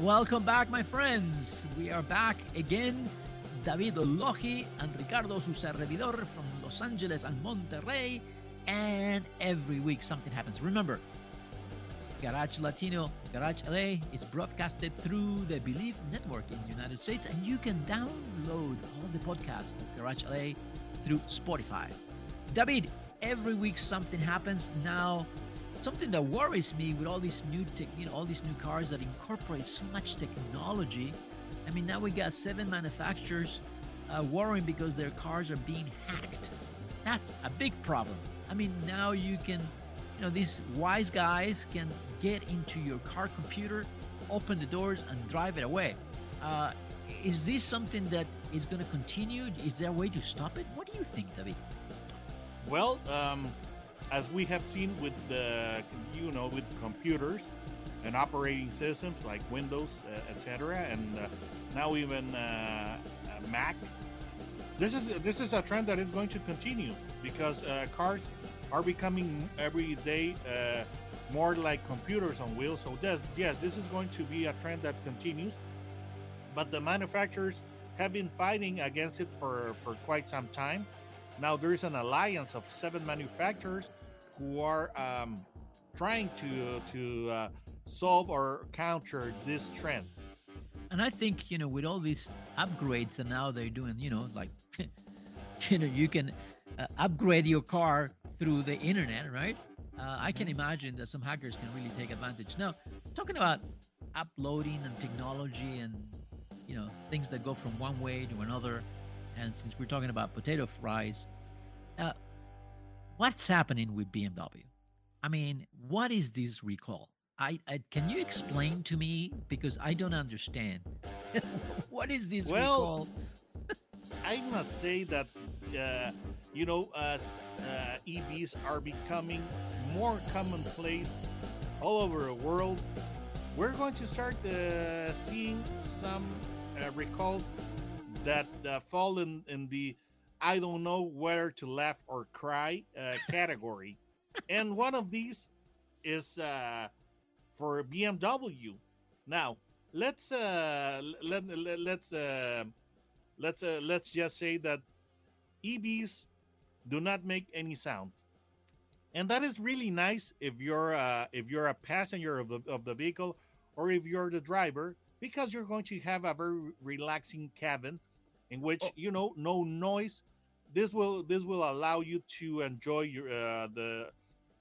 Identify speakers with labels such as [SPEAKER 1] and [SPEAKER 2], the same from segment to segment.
[SPEAKER 1] Welcome back, my friends. We are back again. David Logi and Ricardo su servidor from Los Angeles and Monterrey. And every week something happens. Remember, Garage Latino, Garage LA is broadcasted through the Believe Network in the United States, and you can download all the podcasts of Garage LA through Spotify. David, every week something happens. Now, something that worries me with all these new tech, you know, all these new cars that incorporate so much technology. I mean, now we got seven manufacturers uh, worrying because their cars are being hacked. That's a big problem. I mean, now you can, you know, these wise guys can get into your car computer, open the doors, and drive it away. Uh, is this something that is going to continue? Is there a way to stop it? What do you think, David?
[SPEAKER 2] Well, um, as we have seen with the, you know, with computers and operating systems like Windows, uh, etc., and uh, now even uh, uh, Mac. This is this is a trend that is going to continue because uh, cars are becoming every day uh, more like computers on wheels. So yes, yes, this is going to be a trend that continues. But the manufacturers have been fighting against it for for quite some time. Now there is an alliance of seven manufacturers who are um, trying to to uh, solve or counter this trend.
[SPEAKER 1] And I think, you know, with all these upgrades and now they're doing, you know, like, you know, you can uh, upgrade your car through the internet, right? Uh, I can imagine that some hackers can really take advantage. Now, talking about uploading and technology and, you know, things that go from one way to another, and since we're talking about potato fries, what's happening with BMW? I mean, what is this recall? I, I can you explain to me because I don't understand. what is this
[SPEAKER 2] Well,
[SPEAKER 1] recall?
[SPEAKER 2] I must say that uh, you know, as uh, EVs are becoming more commonplace all over the world, we're going to start uh, seeing some uh, recalls that uh, fall in, in the I don't know whether to laugh or cry uh, category. and one of these is uh, for BMW. Now, let's uh, let, let, let's uh, let's uh, let's just say that EVs do not make any sound, and that is really nice if you're uh, if you're a passenger of the of the vehicle or if you're the driver because you're going to have a very relaxing cabin in which
[SPEAKER 1] Oh.
[SPEAKER 2] you know no noise. This will this will allow you to enjoy your uh, the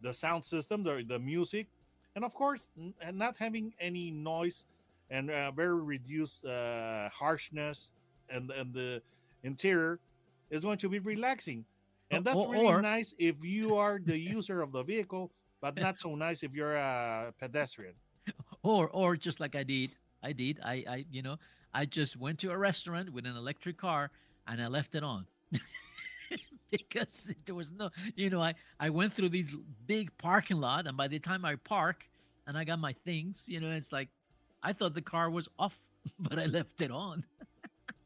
[SPEAKER 2] the sound system, the the music, and of course, n- and not having any noise and uh, very reduced uh, harshness and and the interior is going to be relaxing and that's
[SPEAKER 1] Or-
[SPEAKER 2] really
[SPEAKER 1] or-
[SPEAKER 2] nice if you are the user of the vehicle but not so nice if you're a pedestrian
[SPEAKER 1] or or just like I did, I did. I I you know I just went to a restaurant with an electric car and I left it on because there was no you know I I went through these big parking lot and by the time I park and I got my things you know it's like I thought the car was off but I left it on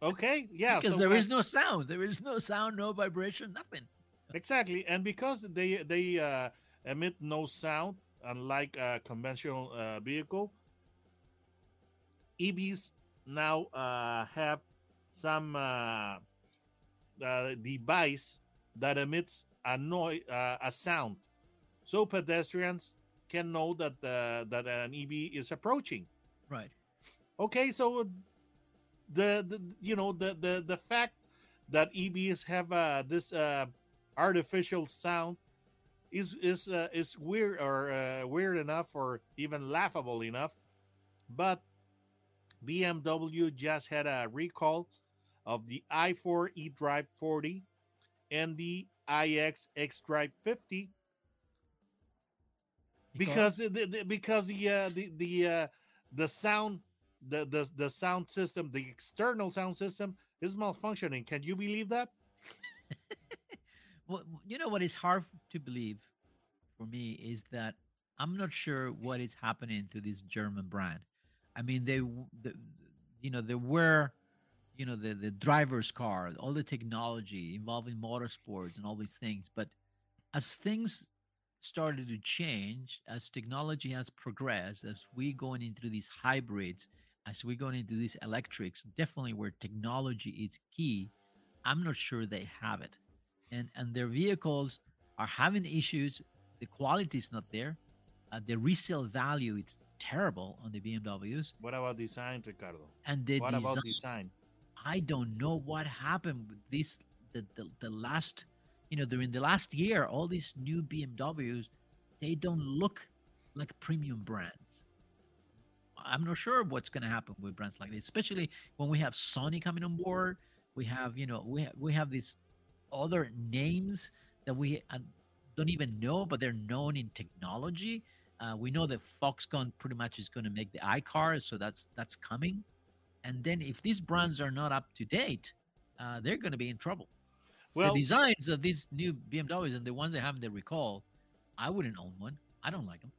[SPEAKER 2] okay yeah
[SPEAKER 1] because
[SPEAKER 2] so
[SPEAKER 1] there
[SPEAKER 2] when-
[SPEAKER 1] is no sound there is no sound no vibration nothing
[SPEAKER 2] exactly and because they they uh, emit no sound unlike a conventional uh, vehicle. EVs now uh, have some uh, uh, device that emits a noise, uh, a sound, so pedestrians can know that the, that an EV is approaching.
[SPEAKER 1] Right.
[SPEAKER 2] Okay, so the, the you know the the the fact that EVs have uh, this uh, artificial sound is is uh, is weird or uh, weird enough or even laughable enough, but BMW just had a recall of the i4 eDrive 40 and the iX xDrive 50 because the, the, because the uh, the the uh, the sound the, the the sound system the external sound system is malfunctioning. Can you believe that?
[SPEAKER 1] well, you know what is hard to believe for me is that I'm not sure what is happening to this German brand. I mean, they, the, you know, there were, you know, the the driver's car, all the technology involving motorsports and all these things. But as things started to change, as technology has progressed, as we going into these hybrids, as we going into these electrics, definitely where technology is key, I'm not sure they have it, and and their vehicles are having issues. The quality is not there. Uh, the resale value is terrible on the BMWs.
[SPEAKER 2] What about design, Ricardo?
[SPEAKER 1] And the
[SPEAKER 2] what
[SPEAKER 1] design,
[SPEAKER 2] about design?
[SPEAKER 1] I don't know what happened with this. The, the the last, you know, during the last year, all these new BMWs, they don't look like premium brands. I'm not sure what's going to happen with brands like this, especially when we have Sony coming on board. We have, you know, we have, we have these other names that we uh, don't even know, but they're known in technology. Uh, we know that Foxconn pretty much is going to make the iCar, so that's that's coming. And then if these brands are not up to date, uh, they're going to be in trouble.
[SPEAKER 2] Well,
[SPEAKER 1] the designs of these new BMWs and the ones that have the recall, I wouldn't own one. I don't like them.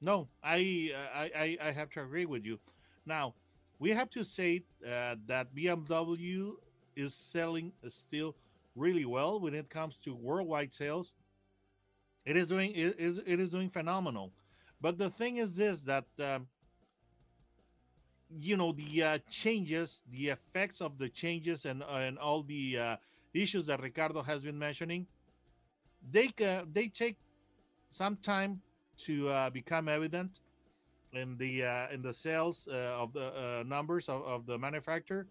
[SPEAKER 2] No, I, I I I have to agree with you. Now, we have to say uh, that BMW is selling still really well when it comes to worldwide sales. It is doing it is it is doing phenomenal. But the thing is this that um, you know the uh, changes, the effects of the changes, and and all the uh, issues that Ricardo has been mentioning, they uh, they take some time to uh, become evident in the uh, in the sales uh, of the uh, numbers of, of the manufacturer.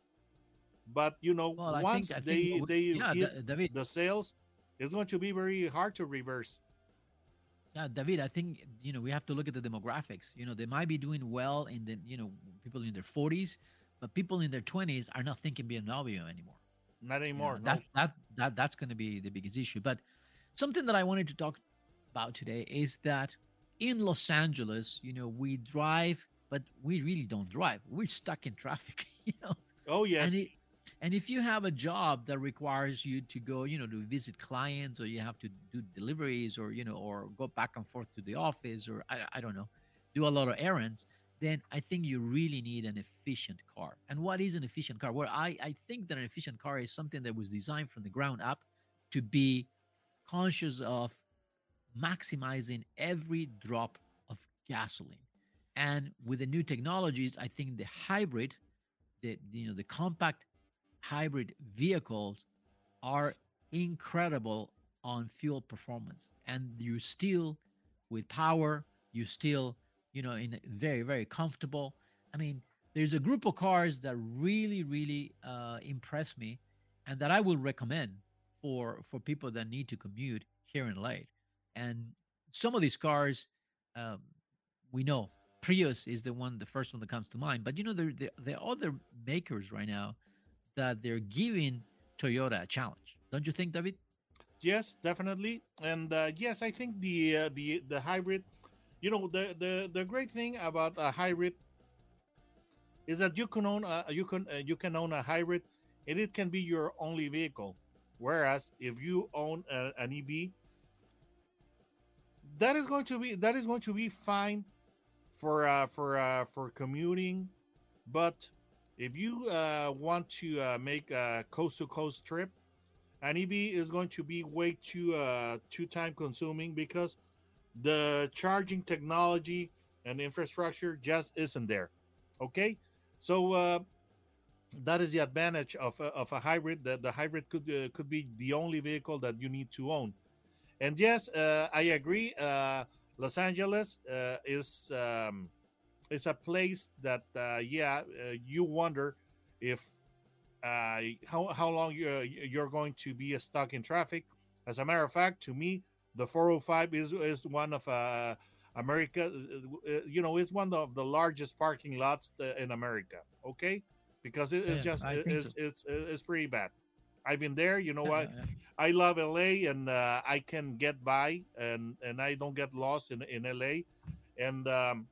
[SPEAKER 2] But you know,
[SPEAKER 1] Well, I
[SPEAKER 2] once
[SPEAKER 1] think
[SPEAKER 2] they they
[SPEAKER 1] yeah,
[SPEAKER 2] hit
[SPEAKER 1] David.
[SPEAKER 2] the sales, it's going to be very hard to reverse.
[SPEAKER 1] Yeah, David, I think you know we have to look at the demographics. You know, they might be doing well in the you know people in their 40s, but people in their 20s are not thinking BMW anymore.
[SPEAKER 2] Not
[SPEAKER 1] You know,
[SPEAKER 2] anymore. no.
[SPEAKER 1] that that that that's going to be the biggest issue. But something that I wanted to talk about today is that in Los Angeles, you know, we drive, but we really don't drive. We're stuck in traffic. You know,
[SPEAKER 2] Oh yes.
[SPEAKER 1] and it, and if you have a job that requires you to go you know to visit clients or you have to do deliveries or you know or go back and forth to the office or i, I don't know do a lot of errands then i think you really need an efficient car. And what is an efficient car? Well i, I think that an efficient car is something that was designed from the ground up to be conscious of maximizing every drop of gasoline. And with the new technologies i think the hybrid the you know the compact hybrid vehicles are incredible on fuel performance. And you still with power you still you know in very very comfortable. I mean there's a group of cars that really really uh, impress me and that i will recommend for for people that need to commute here in LA and some of these cars um, we know prius is the one the first one that comes to mind but you know there are other makers right now that they're giving Toyota a challenge. Don't you think, David?
[SPEAKER 2] Yes, definitely, and uh, yes, I think the uh, the the hybrid. You know, the the the great thing about a hybrid is that you can own a, you can uh, you can own a hybrid, and it can be your only vehicle. Whereas if you own a, an EV, that is going to be that is going to be fine for uh, for uh, for commuting, but if you uh, want to uh, make a coast to coast trip, an EV is going to be way too uh, too time consuming because the charging technology and infrastructure just isn't there. Okay, so uh, that is the advantage of a, of a hybrid. That the hybrid could uh, could be the only vehicle that you need to own. And yes, uh, I agree. Uh, Los Angeles uh, is um, is a place that uh, yeah uh, you wonder if uh, how how long you're, you're going to be stuck in traffic. As a matter of fact, to me, the 405 is is one of uh, America. uh, uh, You know, it's one of the largest parking lots uh, in America. Okay, because it, it's
[SPEAKER 1] Yeah,
[SPEAKER 2] just it- it's,
[SPEAKER 1] so.
[SPEAKER 2] it's it's pretty bad. I've been there. You know what? I love LA and uh, I can get by and and I don't get lost in in LA and um,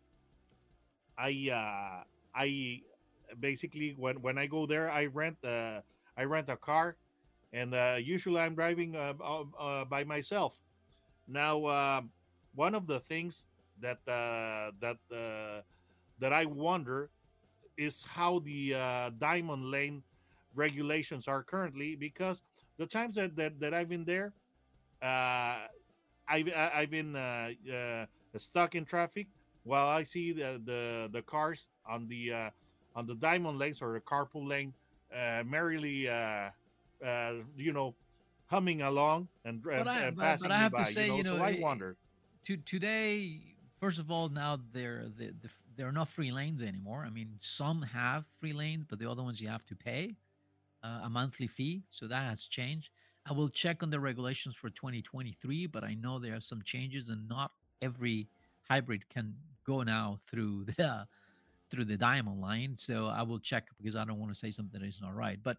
[SPEAKER 2] I uh, I basically when when I go there I rent uh, I rent a car and uh, usually I'm driving uh, uh, uh, by myself. Now um one of the things that uh, that uh, that I wonder is how the uh, diamond lane regulations are currently because the times that, that, that I've been there, uh, I've I've been uh, uh, stuck in traffic while I see the the, the cars on the uh, on the diamond lanes or the carpool lane uh, merrily uh, uh, you know humming along and, and,
[SPEAKER 1] I-
[SPEAKER 2] and
[SPEAKER 1] but-
[SPEAKER 2] passing
[SPEAKER 1] but I
[SPEAKER 2] me
[SPEAKER 1] have to
[SPEAKER 2] by.
[SPEAKER 1] say,
[SPEAKER 2] you know,
[SPEAKER 1] you
[SPEAKER 2] so I wonder.
[SPEAKER 1] to today first of all now there the, the, there are not free lanes anymore i mean some have free lanes but the other ones you have to pay uh, a monthly fee so that has changed i will check on the regulations for 2023 but i know there are some changes and not every hybrid can go now through the through the diamond line so i will check because i don't want to say something that is not right but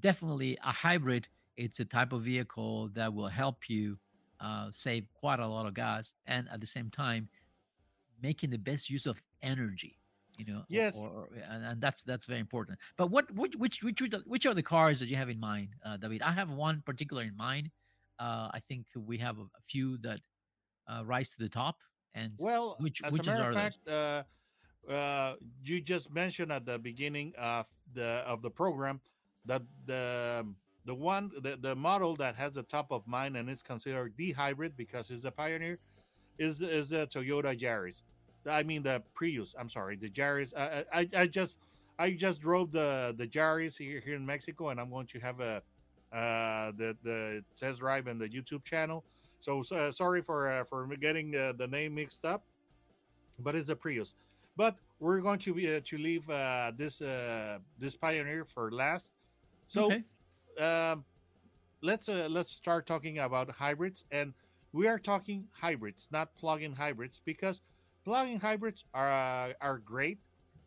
[SPEAKER 1] definitely a hybrid it's a type of vehicle that will help you uh, save quite a lot of gas and at the same time making the best use of energy you know
[SPEAKER 2] Yes.
[SPEAKER 1] or, or- and, and that's that's very important but what which which which, which are the cars that you have in mind uh, david i have one particular in mind uh, i think we have a, a few that uh, rise to the top and
[SPEAKER 2] Well,
[SPEAKER 1] which
[SPEAKER 2] as
[SPEAKER 1] which
[SPEAKER 2] a matter of fact, uh, uh, you just mentioned at the beginning of the of the program that the the one the, the model that has the top of mind and is considered the hybrid because it's the pioneer is is the Toyota Yaris. I mean the Prius. I'm sorry, the Yaris. I, I I just I just drove the the Yaris here here in Mexico, and I'm going to have a uh, the the test drive and the YouTube channel. So, so sorry for uh, for getting uh, the name mixed up, but it's a Prius. But we're going to be uh, to leave uh, this uh, this Pioneer for last. So
[SPEAKER 1] okay.
[SPEAKER 2] um, let's uh, let's start talking about hybrids, and we are talking hybrids, not plug-in hybrids, because plug-in hybrids are uh, are great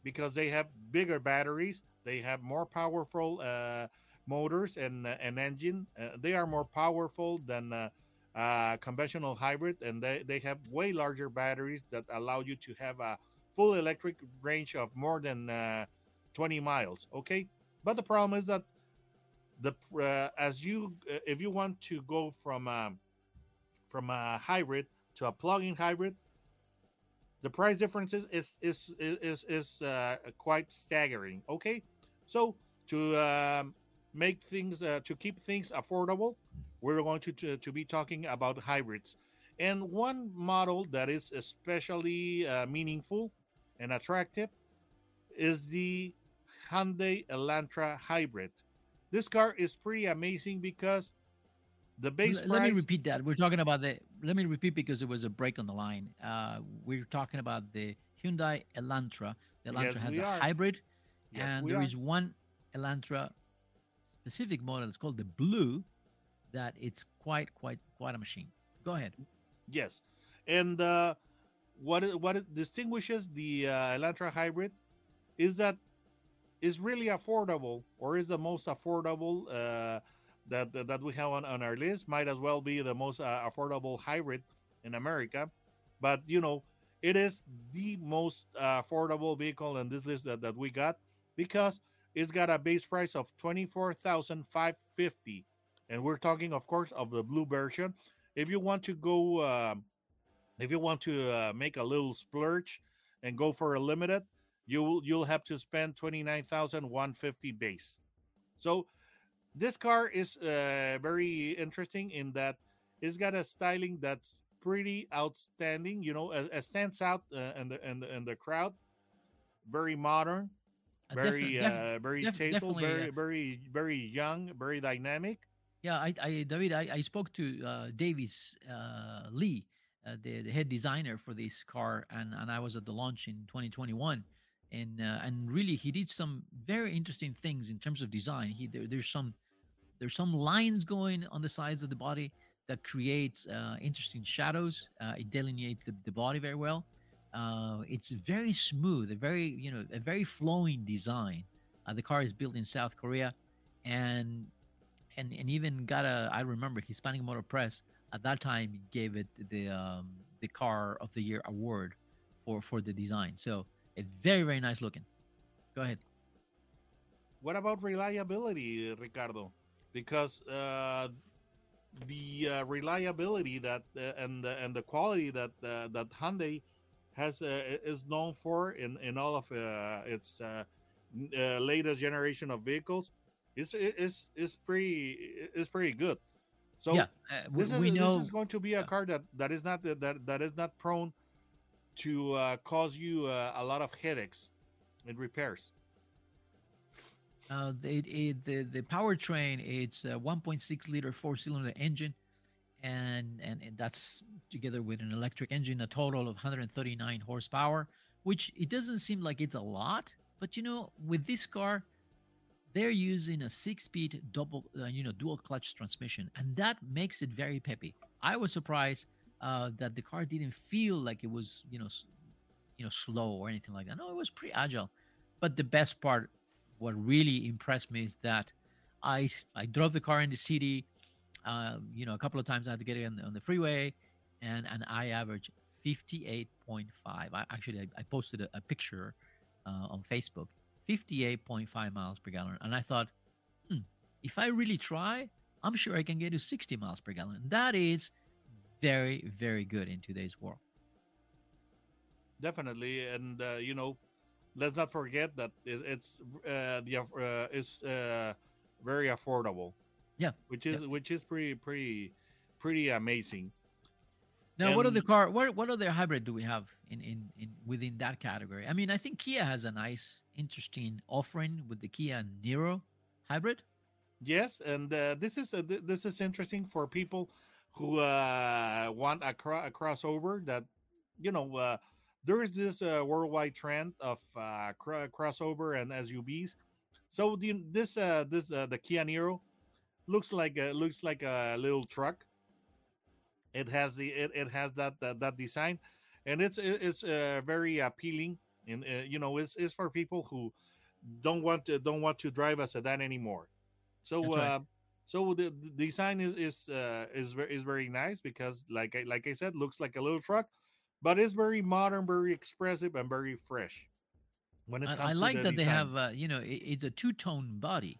[SPEAKER 2] because they have bigger batteries, they have more powerful uh, motors and uh, an engine. Uh, they are more powerful than uh, conventional hybrid, and they, they have way larger batteries that allow you to have a full electric range of more than uh, 20 miles. Okay, but the problem is that the uh, as you uh, if you want to go from um, from a hybrid to a plug-in hybrid, the price difference is is is is, is uh, quite staggering. Okay, so to um, make things uh, to keep things affordable, we're going to, to to be talking about hybrids, and one model that is especially uh, meaningful and attractive is the Hyundai Elantra hybrid. This car is pretty amazing because the base
[SPEAKER 1] L- let me repeat that. We're talking about the. Let me repeat because it was a break on the line. Uh, we're talking about the Hyundai Elantra. The Elantra
[SPEAKER 2] Yes,
[SPEAKER 1] has a
[SPEAKER 2] are.
[SPEAKER 1] hybrid,
[SPEAKER 2] Yes,
[SPEAKER 1] and there
[SPEAKER 2] are.
[SPEAKER 1] is one Elantra specific model. It's called the Blue that it's quite quite quite a machine. Go ahead.
[SPEAKER 2] Yes, and uh, what what distinguishes the uh, Elantra hybrid is that is really affordable, or is the most affordable uh, that, that, that we have on, on our list. Might as well be the most uh, affordable hybrid in America, but you know it is the most uh, affordable vehicle in this list that, that we got because it's got a base price of 24550 and we're talking, of course, of the blue version if you want to go um, if you want to uh, make a little splurge and go for a limited you will you'll have to spend 29150 base so this car is uh, very interesting in that it's got a styling that's pretty outstanding. You know, it, stands out uh, in the in the in the crowd. Very modern,
[SPEAKER 1] Uh,
[SPEAKER 2] very uh, very
[SPEAKER 1] def-
[SPEAKER 2] tasteful, very
[SPEAKER 1] uh,
[SPEAKER 2] very very young, very dynamic.
[SPEAKER 1] Yeah, I, I David, I, I spoke to uh, Davis uh, Lee, uh, the, the head designer for this car, and, and I was at the launch in 2021, and uh, and really he did some very interesting things in terms of design. He there, there's some there's some lines going on the sides of the body that creates uh, interesting shadows. Uh, it delineates the, the body very well. Uh, it's very smooth, a very you know a very flowing design. Uh, the car is built in South Korea, and and and even got a I remember Hispanic Motor Press at that time gave it the um, the car of the year award for for the design. So a very very nice looking. Go ahead.
[SPEAKER 2] What about reliability, Ricardo? Because uh, the uh, reliability that uh, and the, and the quality that uh, that Hyundai has uh, is known for in in all of uh, its latest generation of vehicles is is is pretty is pretty good. So
[SPEAKER 1] yeah, uh, we,
[SPEAKER 2] this is
[SPEAKER 1] we know
[SPEAKER 2] this is going to be a
[SPEAKER 1] yeah.
[SPEAKER 2] car that that is not that that is not prone to uh, cause you uh, a lot of headaches in repairs.
[SPEAKER 1] Uh, it, the the powertrain it's a 1.6 liter four cylinder engine, and, and and that's together with an electric engine, a total of 139 horsepower. Which it doesn't seem like it's a lot, but you know, with this car, they're using a six-speed double, uh, you know, dual clutch transmission, and that makes it very peppy. I was surprised uh, that the car didn't feel like it was, you know, you know, slow or anything like that. No, it was pretty agile. But the best part, what really impressed me is that I I drove the car in the city. Um, you know, a couple of times I had to get it on the, on the freeway, and and I averaged 58.5. I actually I, I posted a, a picture uh, on Facebook. 58.5 miles per gallon, and I thought, hmm, if I really try, I'm sure I can get to 60 miles per gallon. That is very very good in today's world.
[SPEAKER 2] definitely and uh, you know let's not forget that it, it's uh, the uh, is uh, very affordable
[SPEAKER 1] Yeah,
[SPEAKER 2] which is which is pretty pretty pretty amazing
[SPEAKER 1] Now, what other
[SPEAKER 2] And-
[SPEAKER 1] car? What what other hybrid do we have in in in within that category? I mean, I think Kia has a nice, interesting offering with the Kia Niro hybrid.
[SPEAKER 2] yes and uh, this is uh, th- this is interesting for people who uh, want a, cro- a crossover that you know uh, there is this uh, worldwide trend of uh, cro- crossover and SUVs so the, this uh, this the Kia Niro looks like looks like a little truck it has the it, it has that, that that design and it's it's very appealing and uh, you know it's, it's for people who don't want to don't want to drive us a sedan anymore so
[SPEAKER 1] right.
[SPEAKER 2] uh, so the, the design is is uh, is very is very nice because like I, like I said looks like a little truck but it's very modern very expressive and very fresh when it comes
[SPEAKER 1] I, I like
[SPEAKER 2] the
[SPEAKER 1] that they have, uh, you know, it, it's a two-tone body.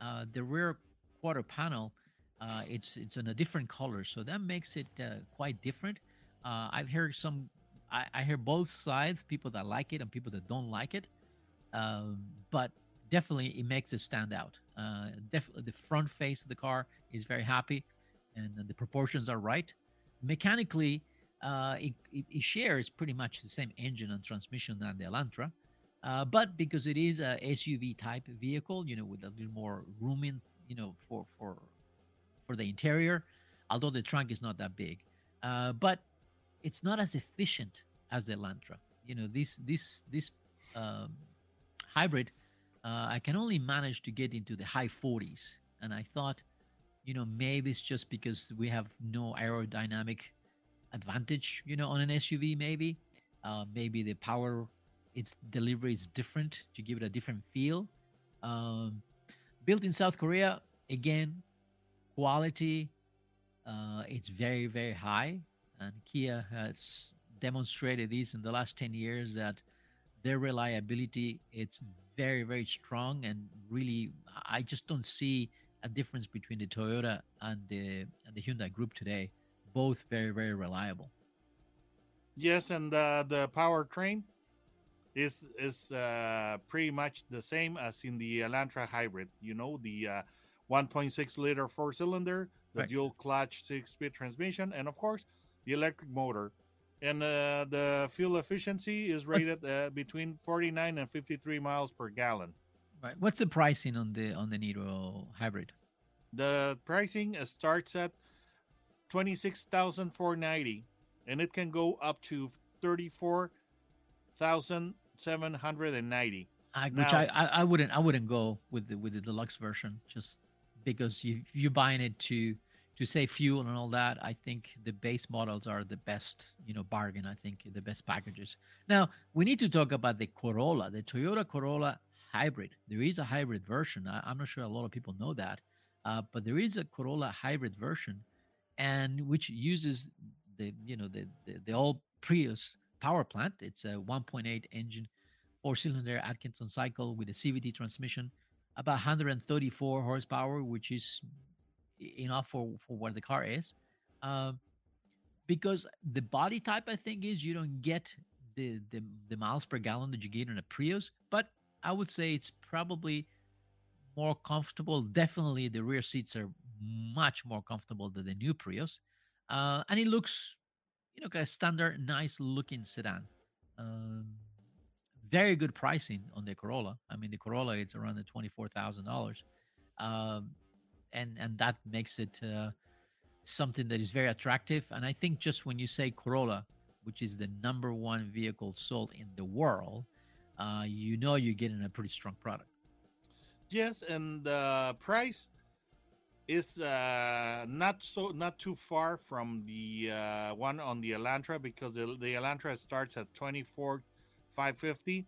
[SPEAKER 1] Uh, the rear quarter panel, uh, it's it's in a different color, so that makes it uh, quite different. Uh, I've heard some, I, I hear both sides, people that like it and people that don't like it. Um, but definitely, it makes it stand out. Uh, definitely, the front face of the car is very happy, and the proportions are right. Mechanically, uh, it, it, it shares pretty much the same engine and transmission than the Elantra. Uh, but because it is a SUV type vehicle, you know, with a little more room in, you know, for for for the interior, although the trunk is not that big, uh, but it's not as efficient as the Elantra. You know, this this this um, hybrid, uh, I can only manage to get into the high 40s, and I thought, you know, maybe it's just because we have no aerodynamic advantage, you know, on an SUV. Maybe, uh, maybe the power its delivery is different to give it a different feel. Um, built in South Korea, again, quality. Uh, it's very very high, and Kia has demonstrated this in the last ten years that their reliability it's very very strong and really I just don't see a difference between the Toyota and the and the Hyundai Group today. Both very very reliable.
[SPEAKER 2] Yes, and uh, the powertrain is is uh, pretty much the same as in the Elantra hybrid. You know, the uh, 1.6 liter four cylinder, the
[SPEAKER 1] Right.
[SPEAKER 2] dual clutch six speed transmission, and of course the electric motor, and uh, the fuel efficiency is rated uh, between 49 and 53 miles per gallon.
[SPEAKER 1] Right. What's the pricing on the on the Niro hybrid?
[SPEAKER 2] The pricing starts at 26,490 and it can go up to 34,790.
[SPEAKER 1] I, which
[SPEAKER 2] Now-
[SPEAKER 1] I, I I wouldn't I wouldn't go with the with the deluxe version just because you you're buying it to to save fuel and all that. I think the base models are the best you know bargain. I think the best packages. Now we need to talk about the Corolla, the Toyota Corolla hybrid. There is a hybrid version. I, I'm not sure a lot of people know that, uh, but there is a Corolla hybrid version, and which uses the you know the the, the old Prius power plant. It's a 1.8 engine four cylinder Atkinson cycle with a CVT transmission, about 134 horsepower, which is enough for, for what the car is. Um, because the body type, I think, is you don't get the, the, the miles per gallon that you get in a Prius, but I would say it's probably more comfortable. Definitely, the rear seats are much more comfortable than the new Prius. Uh, and it looks, you know, kind of standard, nice looking sedan. Um, very good pricing on the Corolla. I mean, the Corolla it's around the twenty four thousand dollars, um, and and that makes it uh, something that is very attractive. And I think just when you say Corolla, which is the number one vehicle sold in the world, uh, you know you're getting a pretty strong product.
[SPEAKER 2] Yes, and the price is uh, not so not too far from the uh, one on the Elantra because the, the Elantra starts at twenty four five fifty,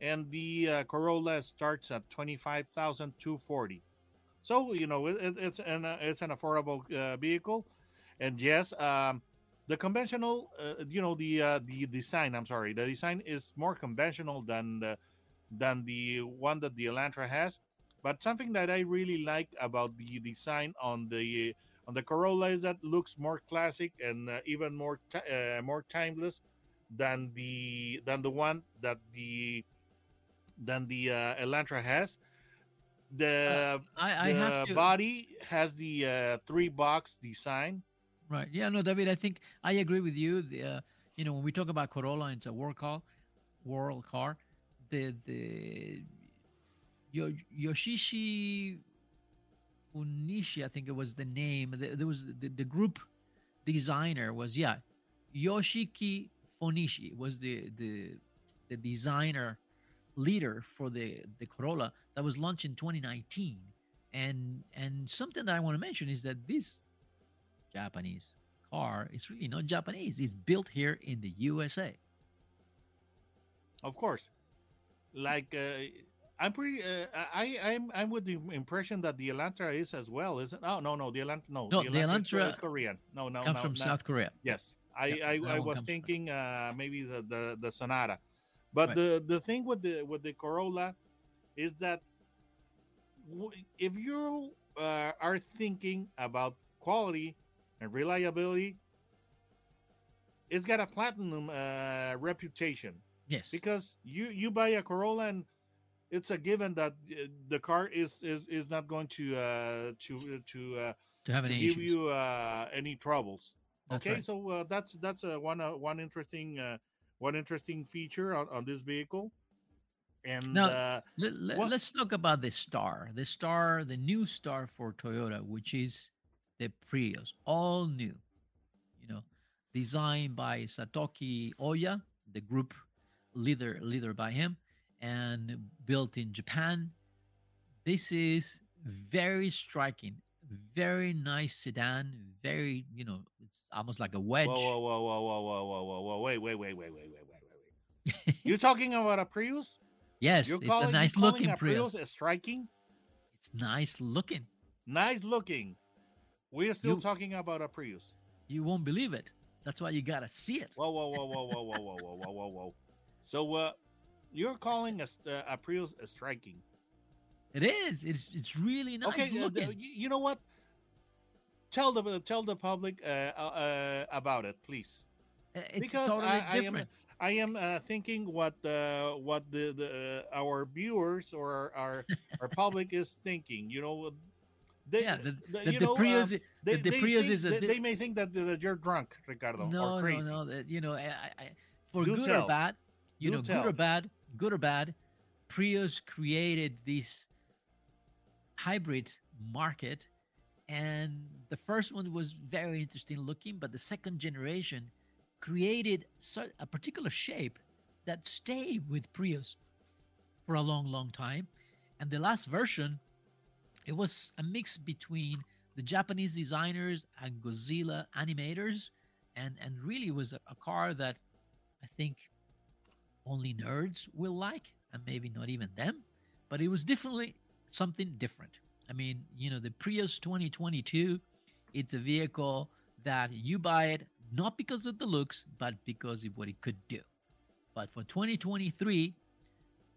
[SPEAKER 2] and the uh, Corolla starts at twenty five thousand two forty. So you know it, it- it's an uh, it's an affordable uh, vehicle, and yes, um, the conventional uh, you know the the design. I'm sorry, the design is more conventional than the than the one that the Elantra has. But something that I really like about the design on the on the Corolla is that looks more classic and uh, even more uh, more timeless than the than the one that the than the uh, Elantra has. The
[SPEAKER 1] I, I
[SPEAKER 2] the
[SPEAKER 1] have to
[SPEAKER 2] body has the uh, three box design.
[SPEAKER 1] Right. Yeah. No, David. I think I agree with you. The, uh, you know, when we talk about Corolla, it's a world car. World car. The the Yo, Yoshishi Funishi, I think it was the name. There, there was the, the group designer was yeah, Yoshiki Funishi was the the the designer leader for the the Corolla that was launched in 2019. And and something that I want to mention is that this Japanese car is really not Japanese. It's built here in the USA.
[SPEAKER 2] Of course, like uh, I'm pretty. Uh, I I'm I'm with the impression that the Elantra is as well, isn't? Oh no no the Elantra no
[SPEAKER 1] No, the
[SPEAKER 2] is-
[SPEAKER 1] Elantra
[SPEAKER 2] is Korean. No no
[SPEAKER 1] Comes
[SPEAKER 2] no,
[SPEAKER 1] from
[SPEAKER 2] no.
[SPEAKER 1] South Korea.
[SPEAKER 2] Yes, I
[SPEAKER 1] Yeah,
[SPEAKER 2] I, I was thinking uh, maybe the, the the Sonata, but
[SPEAKER 1] Right.
[SPEAKER 2] the the thing with the with the Corolla is that w- if you uh, are thinking about quality and reliability, it's got a platinum uh, reputation
[SPEAKER 1] Yes.
[SPEAKER 2] because you you buy a Corolla and it's a given that uh, the car is is, is not going to uh, to to uh,
[SPEAKER 1] to have
[SPEAKER 2] to
[SPEAKER 1] any
[SPEAKER 2] give
[SPEAKER 1] issues.
[SPEAKER 2] you uh, any troubles.
[SPEAKER 1] That's
[SPEAKER 2] okay,
[SPEAKER 1] right.
[SPEAKER 2] so uh, that's that's uh, one uh, one interesting uh, one interesting feature on, on this vehicle. And
[SPEAKER 1] Now-
[SPEAKER 2] uh,
[SPEAKER 1] Let,
[SPEAKER 2] what-
[SPEAKER 1] us talk about the star, the star, the new star for Toyota, which is the Prius, all new. You know, designed by Satoki Oya, the group leader leader by him, and built in Japan. This is very striking, very nice sedan. Very, you know, it's almost like a wedge.
[SPEAKER 2] whoa, whoa, whoa, whoa, whoa, whoa, whoa, whoa, whoa, wait, wait, wait, wait, wait, wait, wait, wait, wait. You're talking about a Prius?
[SPEAKER 1] yes,
[SPEAKER 2] You're
[SPEAKER 1] it's
[SPEAKER 2] calling,
[SPEAKER 1] a nice looking
[SPEAKER 2] a
[SPEAKER 1] Prius.
[SPEAKER 2] Prius striking?
[SPEAKER 1] It's nice looking.
[SPEAKER 2] Nice looking. We're still
[SPEAKER 1] You-
[SPEAKER 2] talking about a Prius.
[SPEAKER 1] You won't believe it. That's why you gotta see it.
[SPEAKER 2] Whoa, whoa, whoa, whoa, whoa, whoa, whoa, whoa, whoa, whoa, whoa. So, uh, you're calling a, uh, a Prius a striking?
[SPEAKER 1] It is. It's it's really nice
[SPEAKER 2] okay, uh,
[SPEAKER 1] looking.
[SPEAKER 2] y- you know what? Tell the tell the public uh, uh, uh, about it, please.
[SPEAKER 1] Uh, it's
[SPEAKER 2] because
[SPEAKER 1] totally
[SPEAKER 2] I, I am
[SPEAKER 1] different.
[SPEAKER 2] I am uh, thinking what uh, what the, the uh, our viewers or our our public is thinking. You know, They,
[SPEAKER 1] yeah, the,
[SPEAKER 2] the-
[SPEAKER 1] the, the
[SPEAKER 2] know,
[SPEAKER 1] Prius,
[SPEAKER 2] um, they,
[SPEAKER 1] the, the
[SPEAKER 2] they
[SPEAKER 1] Prius
[SPEAKER 2] think-
[SPEAKER 1] is a
[SPEAKER 2] they, may think that, that you're drunk, Ricardo,
[SPEAKER 1] no,
[SPEAKER 2] or crazy.
[SPEAKER 1] no, no. That you know, I, I, for
[SPEAKER 2] Do
[SPEAKER 1] good
[SPEAKER 2] tell.
[SPEAKER 1] or bad, you
[SPEAKER 2] Do
[SPEAKER 1] know, good or bad, good or bad, Prius created this hybrid market, and the first one was very interesting looking, but the second generation created a particular shape that stayed with Prius for a long, long time, and the last version, it was a mix between the Japanese designers and Godzilla animators, and and really was a, a car that I think only nerds will like, and maybe not even them, but it was definitely something different. I mean, you know, the Prius 2022, it's a vehicle that you buy it not because of the looks, but because of what it could do. But for 2023,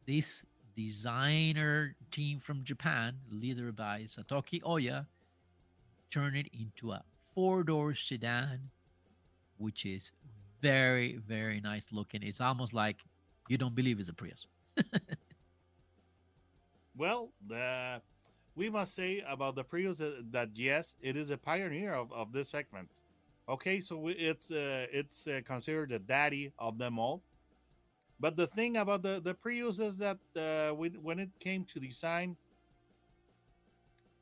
[SPEAKER 1] this designer team from Japan, led by Satoki Oya, turned it into a four-door sedan, which is very, very nice looking. It's almost like you don't believe it's a Prius.
[SPEAKER 2] Well, we must say about the Prius that, that yes, it is a pioneer of, of this segment. Okay, so it's uh, it's uh, considered the daddy of them all. But the thing about the the Prius is that uh, when when it came to design,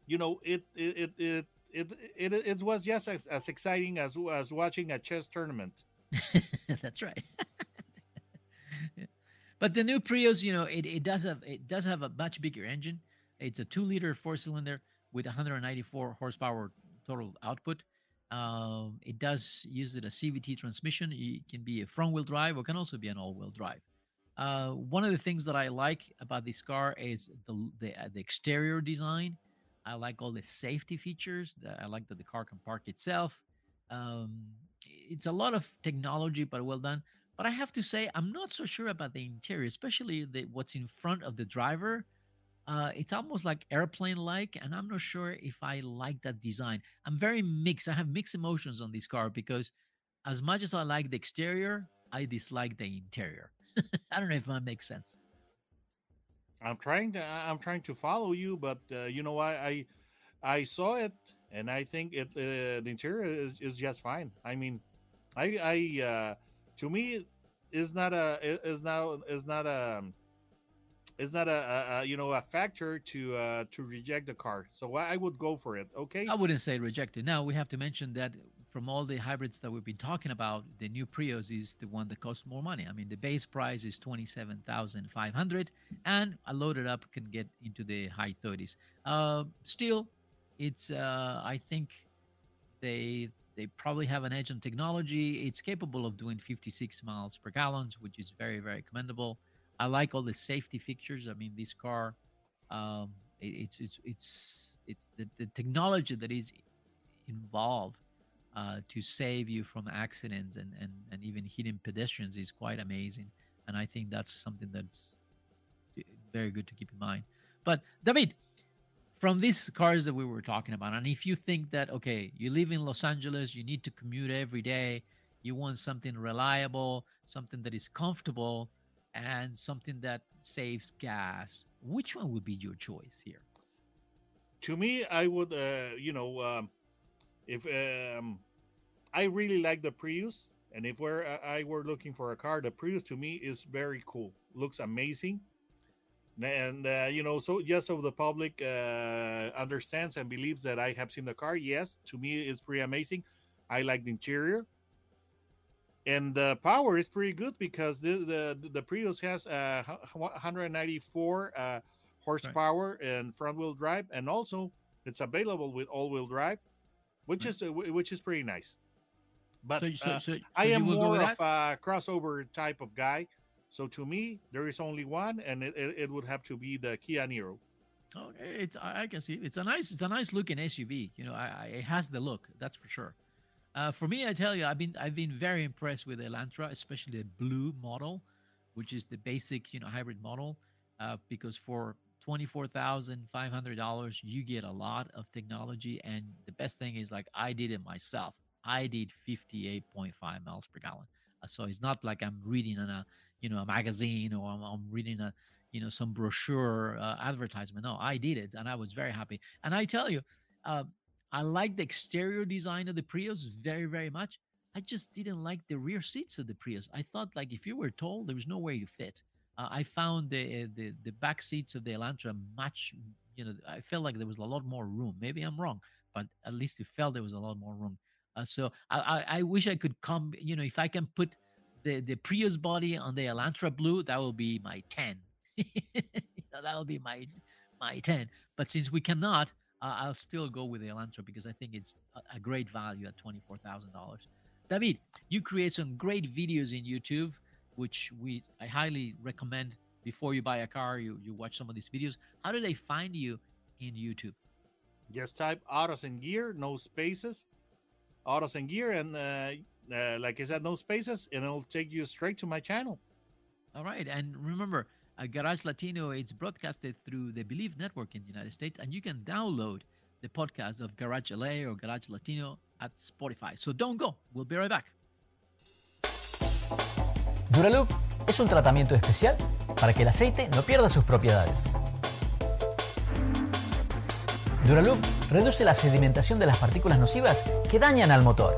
[SPEAKER 2] you know, it it it it it, it, it was just as, as exciting as as watching a chess tournament.
[SPEAKER 1] That's right. but the new Prius, you know, it, it does have it does have a much bigger engine. It's a two liter four cylinder with 194 horsepower total output. Um, it does use it a CVT transmission. It can be a front wheel drive or can also be an all wheel drive. Uh, one of the things that I like about this car is the the, uh, the exterior design. I like all the safety features. I like that the car can park itself. Um, it's a lot of technology, but well done. But I have to say, I'm not so sure about the interior, especially the what's in front of the driver. Uh, it's almost like airplane-like, and I'm not sure if I like that design. I'm very mixed. I have mixed emotions on this car because, as much as I like the exterior, I dislike the interior. I don't know if that makes sense.
[SPEAKER 2] I'm trying to I'm trying to follow you, but uh, you know I, I I saw it and I think it uh, the interior is, is just fine. I mean, I I uh, to me is not a is now is not a is not a, a, you know a factor to uh, to reject the car. So I I would go for it. Okay.
[SPEAKER 1] I wouldn't say reject it. Now we have to mention that from all the hybrids that we've been talking about, the new Prius is the one that costs more money. I mean, the base price is twenty seven thousand five hundred, and a loaded up can get into the high thirties. Uh, still, it's uh, I think they they probably have an edge on technology. It's capable of doing fifty six miles per gallon, which is very very commendable. I like all the safety features. I mean, this car, um, it, it's it's it's it's the, the technology that is involved uh, to save you from accidents and, and, and even hitting pedestrians is quite amazing. And I think that's something that's very good to keep in mind. But David, from these cars that we were talking about, and if you think that, okay, you live in Los Angeles, you need to commute every day, you want something reliable, something that is comfortable, and something that saves gas, which one would be your choice here?
[SPEAKER 2] to me i would uh you know um if um i really like the prius and if we're uh, i were looking for a car the prius to me is very cool. Looks amazing. And uh, you know so yes, so the public uh understands and believes that i have seen the car yes to me it's pretty amazing. I like the interior and the power is pretty good because the the, the prius has uh 194 uh horsepower and front wheel drive and also it's available with all wheel drive which
[SPEAKER 1] Right.
[SPEAKER 2] is uh, which is pretty nice but
[SPEAKER 1] so, so,
[SPEAKER 2] uh,
[SPEAKER 1] so,
[SPEAKER 2] i am more of a crossover type of guy so to me there is only one and it, it, it would have to be the kia niro
[SPEAKER 1] Oh, it's I can see it's a nice it's a nice looking SUV. You know, I, I, it has the look that's for sure. Uh, for me, I tell you, I've been I've been very impressed with Elantra, especially the blue model, which is the basic you know hybrid model, uh, because for twenty four thousand five hundred dollars you get a lot of technology, and the best thing is like I did it myself. I did fifty eight point five miles per gallon, Uh, so it's not like I'm reading on a you know a magazine or I'm, I'm reading a you know some brochure uh, advertisement. No i did it and i was very happy. And i tell you uh, I like the exterior design of the Prius very, very much. I just didn't like the rear seats of the Prius. I thought like if you were tall, there was no way to fit. Uh, I found the, the the back seats of the Elantra much, you know, I felt like there was a lot more room. Maybe I'm wrong, but at least it felt there was a lot more room. Uh, so I, I, I wish I could come, you know, if I can put the the Prius body on the Elantra blue, that will be my ten. that will be my my ten. But since we cannot, uh, I'll still go with the Elantra because I think it's a, a great value at twenty four thousand dollars. David, you create some great videos in YouTube, which we I highly recommend. Before you buy a car, you you watch some of these videos. How do they find you in YouTube?
[SPEAKER 2] Just type autos and gear, no spaces, autos and gear, and uh, uh, like I said, no spaces, and it'll take you straight to my channel.
[SPEAKER 1] All right, and remember, Garage Latino it's broadcasted through the Believe Network in the United States, and you can download the podcast of Garage LA or Garage Latino at Spotify. So don't go. We'll be right back.
[SPEAKER 3] Duraloop es un tratamiento especial para que el aceite no pierda sus propiedades. Duraloop reduce la sedimentación de las partículas nocivas que dañan al motor.